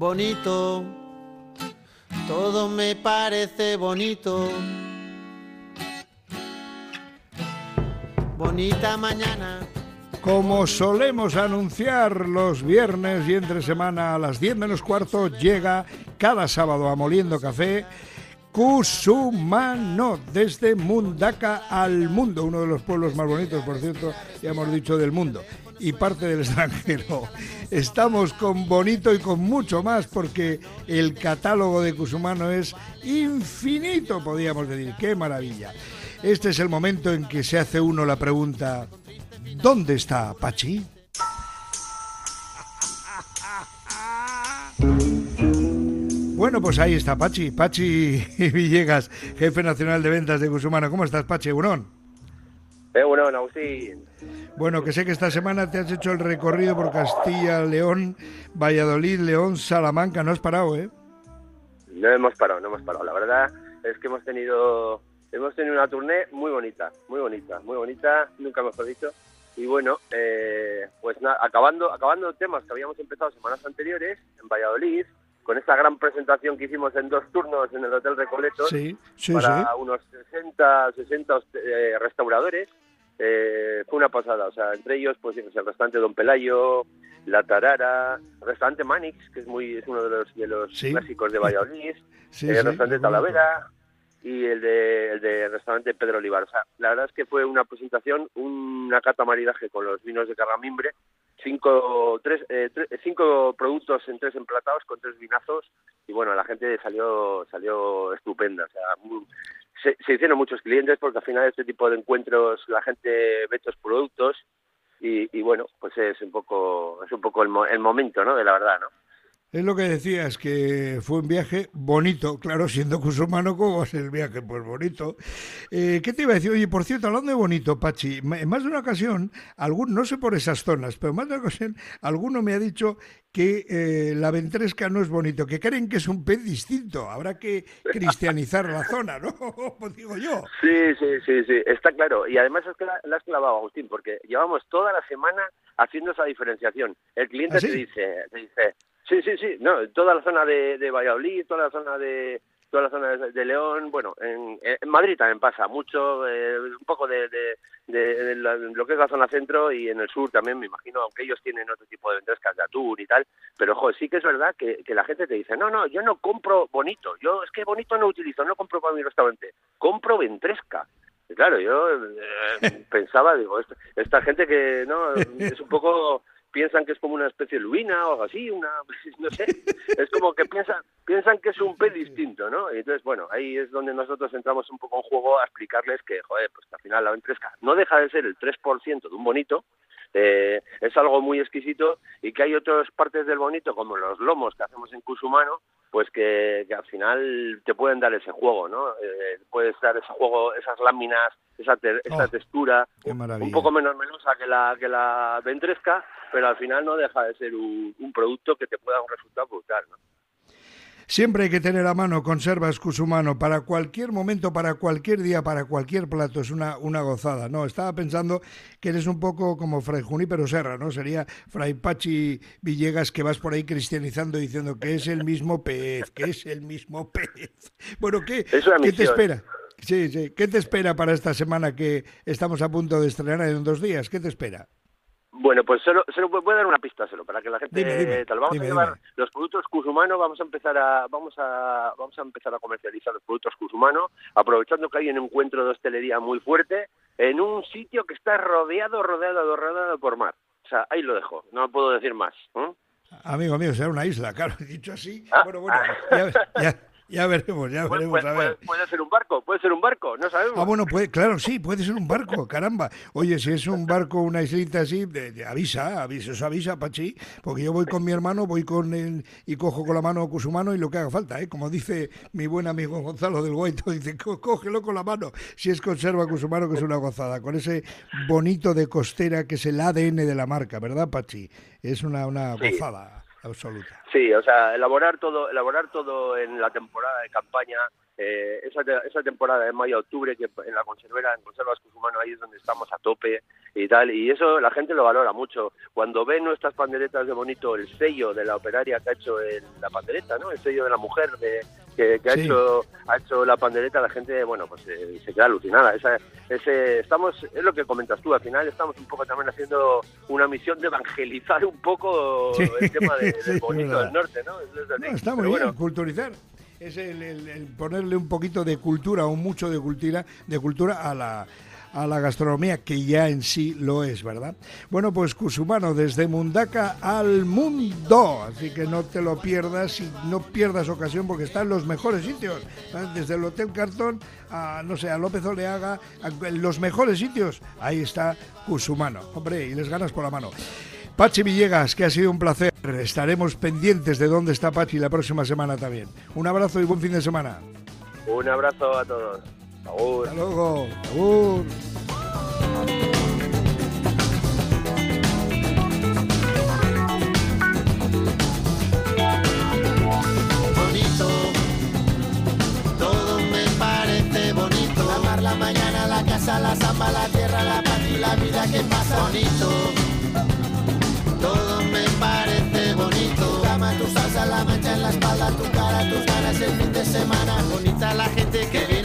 bonito, todo me parece bonito. Bonita mañana. Como solemos anunciar los viernes y entre semana a las 10 menos cuarto, llega cada sábado a Moliendo Café Cusumano, desde Mundaka al mundo, uno de los pueblos más bonitos, por cierto, ya hemos dicho, del mundo, y parte del extranjero. Estamos con bonito y con mucho más, porque el catálogo de Cusumano es infinito, podríamos decir. ¡Qué maravilla! Este es el momento en que se hace uno la pregunta, ¿dónde está Pachi? Bueno, pues ahí está Pachi, Pachi Villegas, jefe nacional de ventas de Gusumano. ¿Cómo estás, Pachi? Eurón. Agustín. Bueno, que sé que esta semana te has hecho el recorrido por Castilla, León, Valladolid, León, Salamanca. No has parado, ¿eh? No hemos parado, no hemos parado. La verdad es que hemos tenido hemos tenido una tournée muy bonita, muy bonita, muy bonita, nunca mejor dicho. Y bueno, eh, pues nada, acabando, acabando temas que habíamos empezado semanas anteriores en Valladolid, con esta gran presentación que hicimos en dos turnos en el Hotel Recoleto para unos 60, 60 eh, restauradores. Eh, fue una pasada, o sea, entre ellos pues el restaurante Don Pelayo, La Tarara, el restaurante Manix, que es muy es uno de los de los clásicos de Valladolid, el restaurante Talavera y el de el de restaurante Pedro Olivar. O sea, la verdad es que fue una presentación, una cata maridaje con los vinos de Carramimbre cinco, tres, eh, cinco productos en tres emplatados con tres vinazos y bueno, la gente salió salió estupenda. O sea, se, hicieron muchos clientes porque al final este tipo de encuentros la gente ve estos productos y, y bueno, pues es un poco es un poco el, el momento, ¿no? De la verdad, ¿no? Es lo que decías, que fue un viaje bonito, claro, siendo cusumano, ¿cómo va a ser el viaje? Pues bonito. Eh, ¿Qué te iba a decir? Oye, por cierto, hablando de bonito, Pachi, en más de una ocasión, algún, no sé por esas zonas, pero en más de una ocasión, alguno me ha dicho que eh, la ventresca no es bonito, que creen que es un pez distinto. Habrá que cristianizar la zona, ¿no? Pues digo yo. Sí, sí, sí, sí, está claro. Y además es que la, has clavado, Agustín, porque llevamos toda la semana haciendo esa diferenciación. El cliente ¿Ah, te dice, te dice, Sí, sí, sí, no, toda la zona de, de Valladolid, toda la zona de toda la zona de, León, bueno, en, en, Madrid también pasa mucho, eh, un poco de, de, lo que es la zona centro y en el sur también, me imagino, aunque ellos tienen otro tipo de ventrescas de atún y tal, pero joder, sí que es verdad que, la gente te dice, no, no, yo no compro bonito, yo es que bonito no utilizo, no compro para mi restaurante, compro ventresca. Claro, yo eh, pensaba, digo, esta, esta gente que no es un poco piensan que es como una especie de lubina o algo así, una, no sé, es como que piensan, piensan que es un pez distinto, ¿no? Y entonces, bueno, ahí es donde nosotros entramos un poco en juego a explicarles que, joder, pues al final la ventresca no deja de ser el 3% de un bonito, eh, es algo muy exquisito y que hay otras partes del bonito, como los lomos que hacemos en Cusumano, pues que, al final te pueden dar ese juego, ¿no? Eh, puedes dar ese juego, esas láminas, esa, esa oh, textura, un poco menos melosa que la, que la ventresca, pero al final no deja de ser un, un producto que te pueda un resultado brutal, ¿no? Siempre hay que tener a mano conservas Cusumano para cualquier momento, para cualquier día, para cualquier plato. Es una, una gozada. No, estaba pensando que eres un poco como Fray Junípero Serra, ¿no? Sería Fray Pachi Villegas que vas por ahí cristianizando diciendo que es el mismo pez, que es el mismo pez. Bueno, ¿qué, ¿qué te espera? Sí, sí. ¿Qué te espera para esta semana que estamos a punto de estrenar en dos días? ¿Qué te espera? Bueno, pues solo, solo voy a dar una pista solo para que la gente tal. Vamos a llevar los productos Cusumano, vamos a empezar a vamos a vamos a empezar a comercializar los productos Cusumano, aprovechando que hay un encuentro de hostelería muy fuerte en un sitio que está rodeado, rodeado, rodeado por mar. O sea, ahí lo dejo, no puedo decir más. Amigo mío, será una isla, claro, dicho así. Ah. bueno, bueno, ya, ya veremos, ya veremos. a ver. Puede, ser un barco, puede ser un barco, no sabemos. Ah, bueno, puede, claro, sí, puede ser un barco, caramba. Oye, si es un barco, una islita así, de, avisa, avisa, eso avisa, Pachi, porque yo voy con mi hermano, voy con él y cojo con la mano Cusumano y lo que haga falta, ¿eh? Como dice mi buen amigo Gonzalo del Guaito, dice, cógelo con la mano, si es conserva Cusumano, que es una gozada, con ese bonito de costera que es el ADN de la marca, ¿verdad, Pachi? Es una, una gozada absoluta. Sí, o sea, elaborar todo, elaborar todo en la temporada de campaña, eh, esa, esa temporada de mayo-octubre, que en la conservera, en Conservas Cusumano, ahí es donde estamos a tope, y, tal, y eso la gente lo valora mucho. Cuando ven nuestras panderetas de bonito, el sello de la operaria que ha hecho la pandereta, ¿no? El sello de la mujer de, que, ha hecho ha hecho la pandereta, la gente, bueno, pues eh, se queda alucinada. Esa, ese, estamos, es lo que comentas tú, al final estamos un poco también haciendo una misión de evangelizar un poco el tema de, del bonito del norte, ¿no? está muy bien, culturizar. Es el, ponerle un poquito de cultura o mucho de cultura, de cultura a la, a la gastronomía, que ya en sí lo es, ¿verdad? Bueno, pues Cusumano, desde Mundaca al mundo, así que no te lo pierdas y no pierdas ocasión porque está en los mejores sitios, desde el Hotel Cartón a, no sé, a López Oleaga, en los mejores sitios, ahí está Cusumano, hombre, y les ganas por la mano. Pachi Villegas, que ha sido un placer. Estaremos pendientes de dónde está Pachi la próxima semana también. Un abrazo y buen fin de semana. Un abrazo a todos. Abur. Hasta luego. Bonito, todo me parece bonito. La la mañana, la casa, la zamba, la tierra, la paz y la vida que pasa. Bonito, todo me parece bonito. Tu tu salsa, la mancha en la espalda, tu cara, tus ganas el fin de semana. Bonita la gente que vive